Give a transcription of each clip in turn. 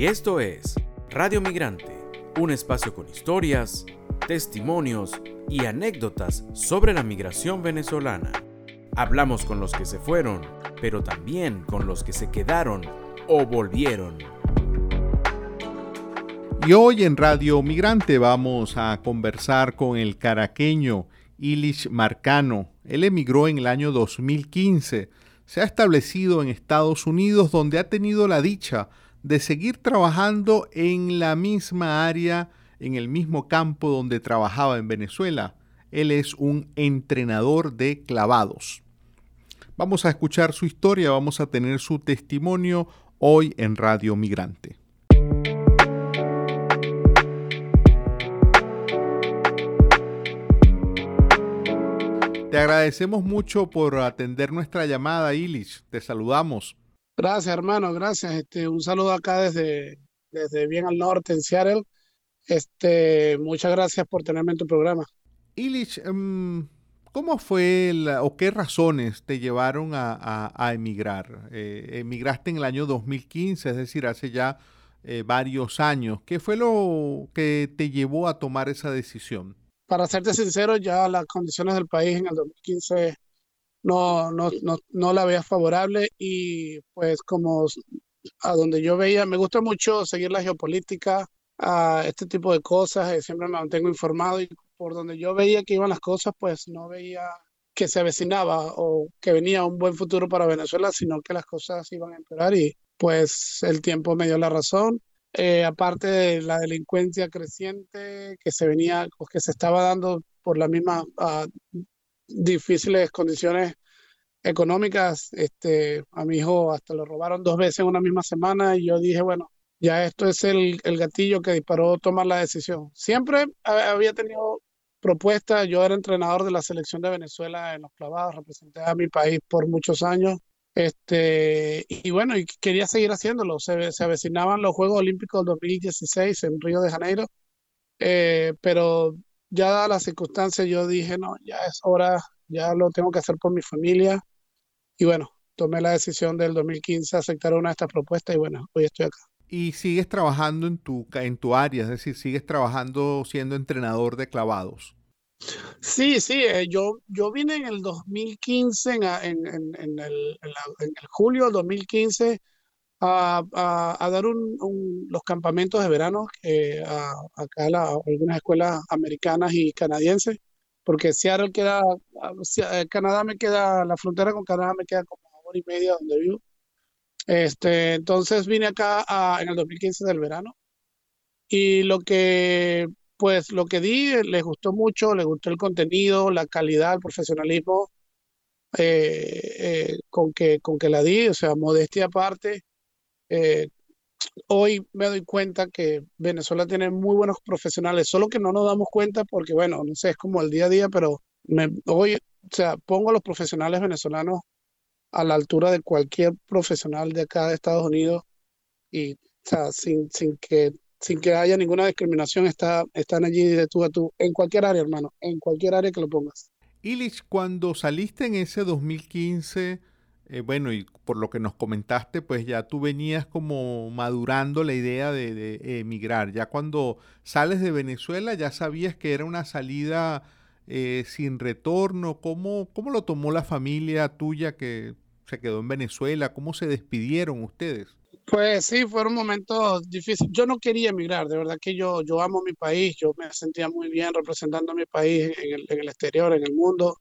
Y esto es Radio Migrante, un espacio con historias, testimonios y anécdotas sobre la migración venezolana. Hablamos con los que se fueron, pero también con los que se quedaron o volvieron. Y hoy en Radio Migrante vamos a conversar con el caraqueño Ilish Marcano. Él emigró en el año 2015. Se ha establecido en Estados Unidos donde ha tenido la dicha de seguir trabajando en la misma área, en el mismo campo donde trabajaba en Venezuela. Él es un entrenador de clavados. Vamos a escuchar su historia, vamos a tener su testimonio hoy en Radio Migrante. Te agradecemos mucho por atender nuestra llamada, Ilis. Te saludamos. Gracias, hermano, gracias. Este, un saludo acá desde, desde bien al norte, en Seattle. Este, muchas gracias por tenerme en tu programa. Ilich, em, ¿cómo fue o qué razones te llevaron a, emigrar? Eh, emigraste en el año 2015, es decir, hace ya eh, varios años. ¿Qué fue lo que te llevó a tomar esa decisión? para serte sincero, ya las condiciones del país en el 2015 no, no, no, no la veía favorable y pues como a donde yo veía, me gusta mucho seguir la geopolítica, a este tipo de cosas, eh, siempre me mantengo informado y por donde yo veía que iban las cosas, pues no veía que se avecinaba o que venía un buen futuro para Venezuela, sino que las cosas iban a empeorar y pues el tiempo me dio la razón. Eh, aparte de la delincuencia creciente que se venía, pues, que se estaba dando por las mismas ah, difíciles condiciones económicas, este, a mi hijo hasta lo robaron dos veces en una misma semana y yo dije, bueno, ya esto es el, el gatillo que disparó tomar la decisión. Siempre había tenido propuestas, yo era entrenador de la selección de Venezuela en los clavados, representé a mi país por muchos años este, y bueno, y quería seguir haciéndolo. Se, se avecinaban los Juegos Olímpicos del 2016 en Río de Janeiro, eh, pero ya dadas las circunstancias, yo dije, no, ya es hora, ya lo tengo que hacer por mi familia. Y bueno, tomé la decisión del 2015 aceptar una de estas propuestas y bueno, hoy estoy acá. Y sigues trabajando en tu, en tu área, es decir, sigues trabajando siendo entrenador de clavados. Sí, sí, eh, yo, yo vine en el 2015, en, en, en, el, en el julio del 2015, a, a, a dar un, los campamentos de verano eh, a, acá a, algunas escuelas americanas y canadienses, porque Seattle queda, eh, Canadá me queda, la frontera con Canadá me queda como una hora y media donde vivo. Este, entonces vine acá en el 2015 del verano y lo que pues lo que di eh, les gustó mucho, les gustó el contenido, la calidad, el profesionalismo eh, eh, con, que, con que la di, o sea, modestia aparte. Hoy me doy cuenta que Venezuela tiene muy buenos profesionales, solo que no nos damos cuenta porque, bueno, no sé, es como el día a día, pero me, hoy, o sea, pongo a los profesionales venezolanos a la altura de cualquier profesional de acá de Estados Unidos y, o sea, sin, sin que sin que haya ninguna discriminación, está, están allí de tú a tú, en cualquier área, hermano, en cualquier área que lo pongas. Ilich, cuando saliste en ese 2015, eh, bueno, y por lo que nos comentaste, pues ya tú venías como madurando la idea de, emigrar. Ya cuando sales de Venezuela, ya sabías que era una salida eh, sin retorno. ¿Cómo, ¿Cómo lo tomó la familia tuya que se quedó en Venezuela? ¿Cómo se despidieron ustedes? Pues sí, fueron momentos difíciles. Yo no quería emigrar, de verdad que yo, yo amo mi país, yo me sentía muy bien representando a mi país en el, en el exterior, en el mundo,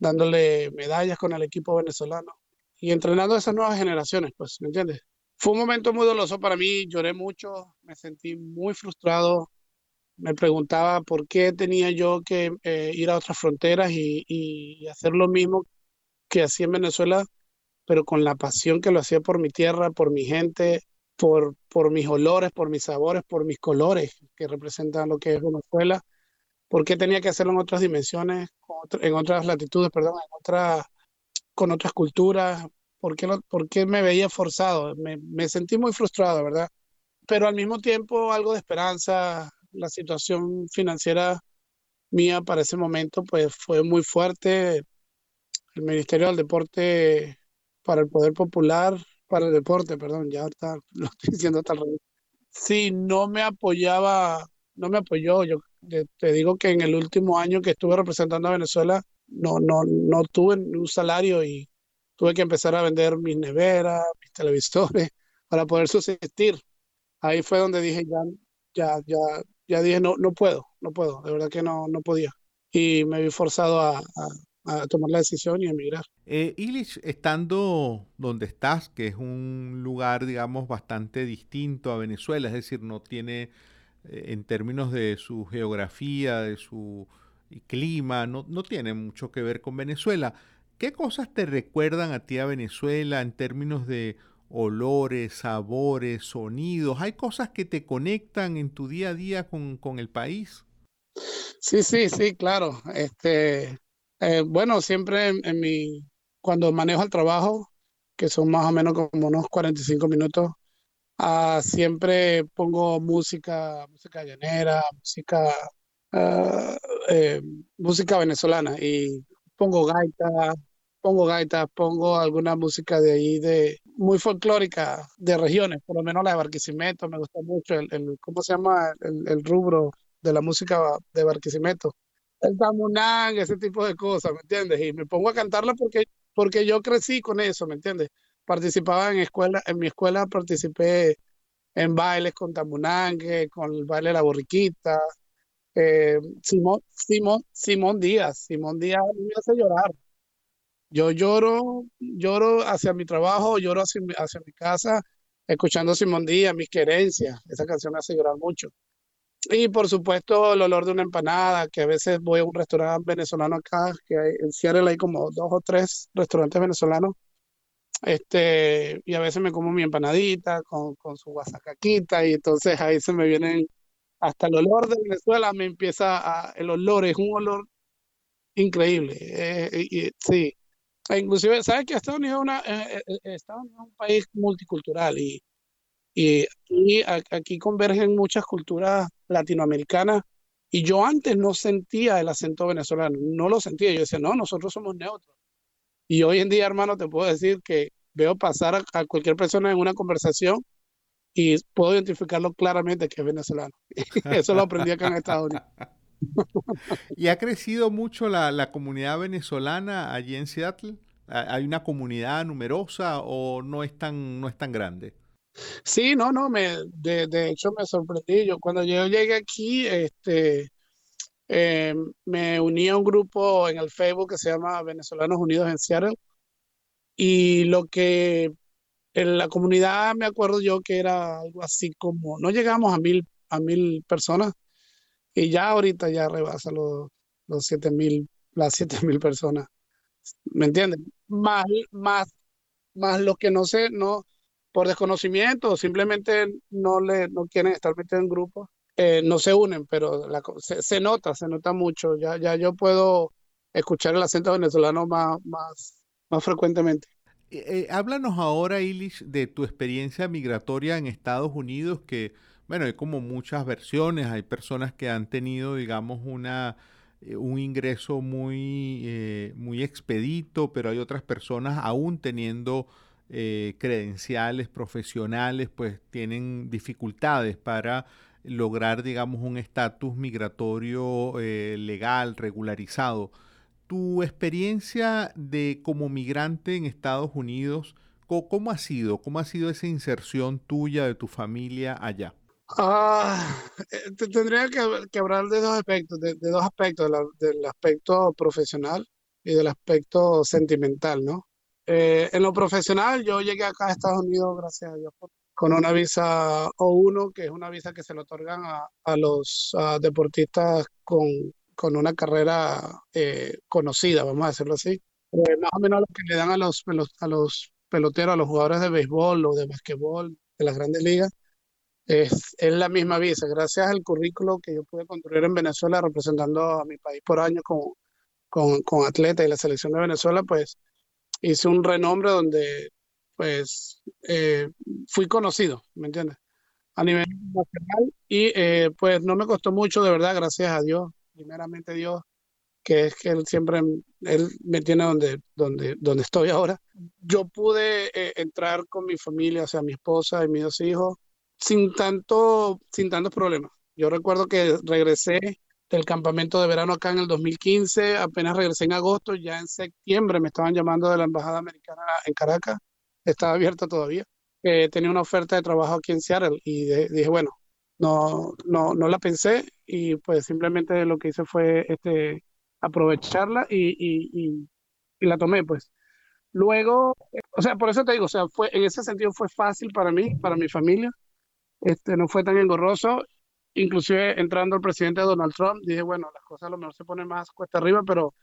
dándole medallas con el equipo venezolano y entrenando a esas nuevas generaciones, pues, ¿me entiendes? Fue un momento muy doloroso para mí, lloré mucho, me sentí muy frustrado, me preguntaba por qué tenía yo que eh, ir a otras fronteras y, y hacer lo mismo que hacía en Venezuela pero con la pasión que lo hacía por mi tierra, por mi gente, por, por mis olores, por mis sabores, por mis colores que representan lo que es Venezuela. ¿Por qué tenía que hacerlo en otras dimensiones, en otras latitudes, perdón, en otras, con otras culturas? ¿Por qué, me veía forzado? Me, me sentí muy frustrado, ¿verdad? Pero al mismo tiempo algo de esperanza. La situación financiera mía para ese momento pues fue muy fuerte. El Ministerio del Deporte para el poder popular, para el deporte, perdón, ya ahorita lo estoy diciendo hasta el revés. sí, no me apoyaba, no me apoyó. Yo te, digo que en el último año que estuve representando a Venezuela, no, no, no tuve un salario y tuve que empezar a vender mis neveras, mis televisores para poder subsistir. Ahí fue donde dije, ya, ya, ya, ya dije, no, no puedo, no puedo, de verdad que no, no podía. Y me vi forzado a, a, tomar la decisión y emigrar. Eh, Illich, estando donde estás, que es un lugar, digamos, bastante distinto a Venezuela, es decir, no tiene, eh, en términos de su geografía, de su clima, no, no tiene mucho que ver con Venezuela. ¿Qué cosas te recuerdan a ti a Venezuela en términos de olores, sabores, sonidos? ¿Hay cosas que te conectan en tu día a día con, con el país? Sí, sí, sí, claro. Este, eh, bueno, siempre en, mi, cuando manejo el trabajo, que son más o menos como unos 45 minutos, ah, siempre pongo música, música llanera, música, eh, música venezolana y pongo gaita, pongo gaitas, pongo alguna música de ahí de muy folclórica de regiones, por lo menos la de Barquisimeto, me gusta mucho el, el ¿cómo se llama? El, rubro de la música de Barquisimeto el tamunán, ese tipo de cosas, ¿me entiendes? Y me pongo a cantarla porque, porque yo crecí con eso, ¿me entiendes? Participaba en escuela, en mi escuela participé en bailes con tamunangue, con el baile de la borriquita. Eh, Simón, Simón, Simón Díaz, Simón Díaz me hace llorar. Yo lloro, lloro hacia mi trabajo, lloro hacia, mi casa, escuchando Simón Díaz, mis querencias. Esa canción me hace llorar mucho. Y por supuesto el olor de una empanada, que a veces voy a un restaurante venezolano acá, que hay, en Seattle hay como dos o tres restaurantes venezolanos, este, y a veces me como mi empanadita con, con su guasacaquita, y entonces ahí se me vienen, hasta el olor de Venezuela me empieza a, el olor, es un olor increíble, eh, y, sí. E inclusive, ¿sabes que Estados Unidos, una, eh, eh, Estados Unidos es un país multicultural y y aquí, convergen muchas culturas latinoamericanas y yo antes no sentía el acento venezolano, no lo sentía, yo decía, no, nosotros somos neutros. Y hoy en día, hermano, te puedo decir que veo pasar a, cualquier persona en una conversación y puedo identificarlo claramente que es venezolano. Eso lo aprendí acá en Estados Unidos. ¿Y ha crecido mucho la, la, comunidad venezolana allí en Seattle? ¿Hay una comunidad numerosa o no es tan, no es tan grande? Sí, no, no, me, de, de hecho me sorprendí. Yo cuando yo llegué aquí, este, eh, me uní a un grupo en el Facebook que se llama Venezolanos Unidos en Seattle. Y lo que en la comunidad me acuerdo yo que era algo así como, no llegamos a mil, a mil personas, y ya ahorita ya rebasa los, los siete mil, las siete mil personas. ¿Me entiendes? Más, más, más lo que no sé, no, por desconocimiento o simplemente no, le, no quieren estar metidos en grupos, eh, no se unen, pero la, se, nota, se nota mucho. Ya, ya yo puedo escuchar el acento venezolano más, más, más frecuentemente. Eh, eh, háblanos ahora, Ilish, de tu experiencia migratoria en Estados Unidos, que, bueno, hay como muchas versiones, hay personas que han tenido, digamos, una un ingreso muy, muy expedito, pero hay otras personas aún teniendo eh, credenciales profesionales, pues tienen dificultades para lograr, digamos, un estatus migratorio eh, legal, regularizado. Tu experiencia de como migrante en Estados Unidos, ¿cómo, ha sido? ¿Cómo ha sido esa inserción tuya de tu familia allá? Ah, eh, tendría que, hablar de dos aspectos, de, dos aspectos, del aspecto profesional y del aspecto sentimental, ¿no? Eh, en lo profesional, yo llegué acá a Estados Unidos, gracias a Dios, con una visa O1, que es una visa que se le otorgan a, los deportistas con, con, una carrera eh, conocida, vamos a decirlo así. Eh, más o menos lo que le dan a los, a los peloteros, a los jugadores de béisbol o de basquetbol de las grandes ligas, es, es, la misma visa. Gracias al currículo que yo pude construir en Venezuela representando a mi país por año con, con, con atleta y la selección de Venezuela, pues hice un renombre donde pues eh, fui conocido, ¿me entiendes? A nivel nacional y eh, pues no me costó mucho, de verdad, gracias a Dios, primeramente Dios, que es que Él siempre, Él me tiene donde, donde, donde estoy ahora. Yo pude eh, entrar con mi familia, o sea, mi esposa y mis dos hijos, sin tanto, sin tantos problemas. Yo recuerdo que regresé del campamento de verano acá en el 2015, apenas regresé en agosto, ya en septiembre me estaban llamando de la Embajada Americana en Caracas, estaba abierta todavía, tenía una oferta de trabajo aquí en Seattle y dije, bueno, no, no, no la pensé y pues simplemente lo que hice fue este, aprovecharla y, y, y, la tomé pues. Luego, o sea, por eso te digo, o sea, fue, en ese sentido fue fácil para mí, para mi familia, este, no fue tan engorroso, inclusive entrando el presidente Donald Trump, dije, bueno, las cosas a lo mejor se ponen más cuesta arriba, pero,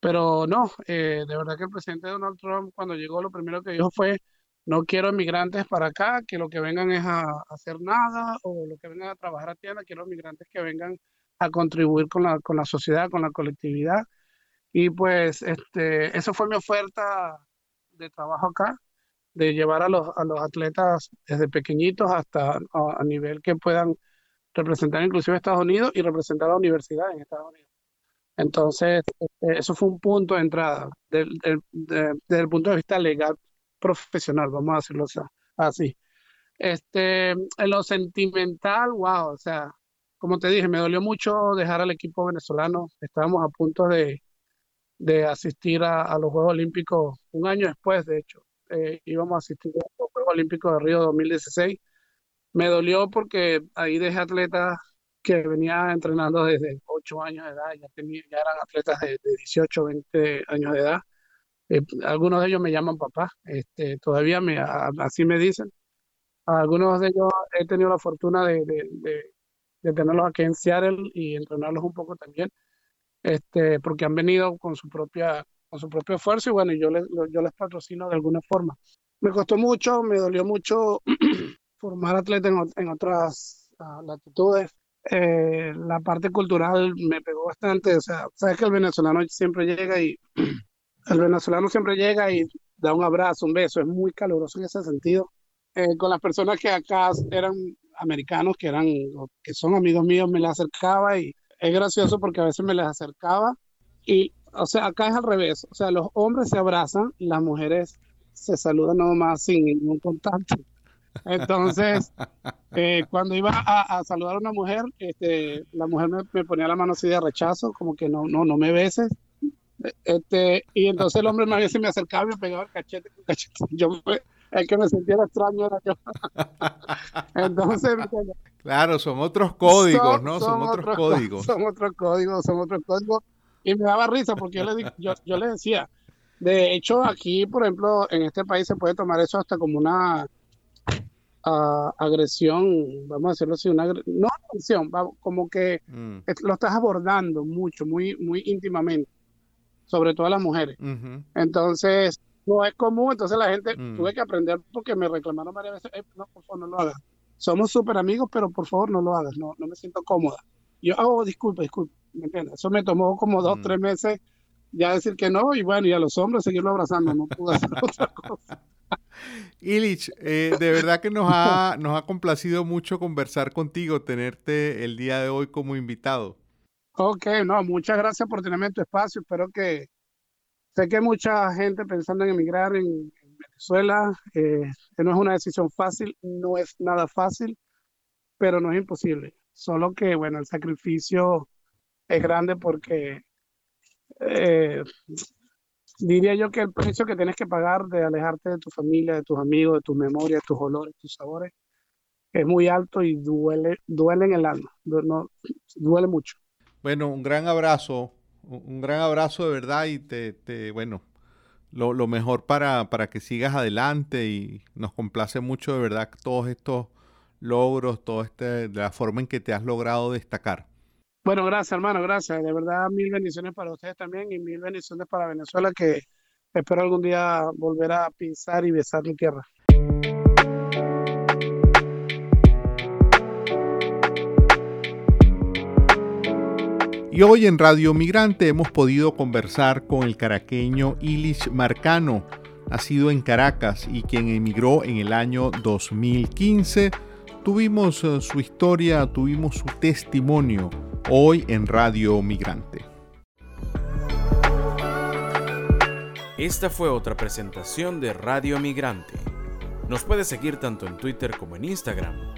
pero no, eh, de verdad que el presidente Donald Trump cuando llegó lo primero que dijo fue, no quiero inmigrantes para acá, que lo que vengan es a, hacer nada o lo que vengan a trabajar a tienda, quiero inmigrantes que vengan a contribuir con la, con la sociedad, con la colectividad. Y pues este, eso fue mi oferta de trabajo acá, de llevar a los, a los atletas desde pequeñitos hasta a, nivel que puedan representar inclusive a Estados Unidos y representar a la universidad en Estados Unidos. Entonces, este, eso fue un punto de entrada desde el punto de vista legal profesional, vamos a decirlo así. Este, en lo sentimental, wow, o sea, como te dije, me dolió mucho dejar al equipo venezolano. Estábamos a punto de, de asistir a, los Juegos Olímpicos un año después, de hecho. Eh, íbamos a asistir a los Juegos Olímpicos de Río 2016. Me dolió porque ahí dejé atletas que venía entrenando desde 8 años de edad, ya, tenía, ya eran atletas de, de 18, 20 años de edad eh, algunos de ellos me llaman papá, este, todavía me, así me dicen. algunos de ellos he tenido la fortuna de, de, tenerlos aquí en Seattle y entrenarlos un poco también, este, porque han venido con su propia con su propio esfuerzo y bueno, yo les, yo les patrocino de alguna forma. Me costó mucho, me dolió mucho formar atletas en, otras ah, latitudes. Eh, la parte cultural me pegó bastante, o sea, sabes que el venezolano siempre llega y El venezolano siempre llega y da un abrazo, un beso, es muy caluroso en ese sentido. Eh, con las personas que acá eran americanos, que eran, que son amigos míos, me les acercaba y es gracioso porque a veces me les acercaba y, o sea, acá es al revés, o sea, los hombres se abrazan, las mujeres se saludan nomás sin ningún contacto. Entonces, eh, cuando iba a, saludar a una mujer, este, la mujer me, me, ponía la mano así de rechazo, como que no, no, no me beses. Este, y entonces el hombre bien se me acercaba y me pegaba el cachete con cachete. Yo, el que me sentía extraño era yo. entonces, claro, son otros códigos, ¿no? Son, otros, códigos. Son otros códigos, son otros códigos. Y me daba risa porque yo le, yo, yo le decía, de hecho, aquí, por ejemplo, en este país se puede tomar eso hasta como una uh, agresión, vamos a decirlo así, una no agresión, como que mm. lo estás abordando mucho, muy, muy íntimamente sobre todo a las mujeres. Entonces, no es común, entonces la gente mm. tuve que aprender porque me reclamaron varias veces, eh, no, por favor, no lo hagas. Somos súper amigos, pero por favor no lo hagas, no, no me siento cómoda. Yo, oh, disculpe, disculpe, ¿me entiendes? Eso me tomó como dos, mm. tres meses ya decir que no, y bueno, y a los hombres seguirlo abrazando, no pude hacer otra cosa. Illich, eh, de verdad que nos ha, nos ha complacido mucho conversar contigo, tenerte el día de hoy como invitado. Ok, no, muchas gracias por tenerme en tu espacio. Espero que sé que hay mucha gente pensando en emigrar en, Venezuela. Eh, no es una decisión fácil, no es nada fácil, pero no es imposible. Solo que, bueno, el sacrificio es grande porque eh, diría yo que el precio que tienes que pagar de alejarte de tu familia, de tus amigos, de tus memorias, tus olores, tus sabores, es muy alto y duele, duele en el alma, duele mucho. Bueno, un gran abrazo, un gran abrazo de verdad y te, te bueno, lo, mejor para, para, que sigas adelante y nos complace mucho de verdad todos estos logros, todo este, la forma en que te has logrado destacar. Bueno, gracias hermano, gracias. De verdad, mil bendiciones para ustedes también y mil bendiciones para Venezuela que espero algún día volver a pisar y besar mi tierra. Y hoy en Radio Migrante hemos podido conversar con el caraqueño Ilish Marcano, nacido en Caracas y quien emigró en el año 2015. Tuvimos eh, su historia, tuvimos su testimonio hoy en Radio Migrante. Esta fue otra presentación de Radio Migrante. Nos puede seguir tanto en Twitter como en Instagram.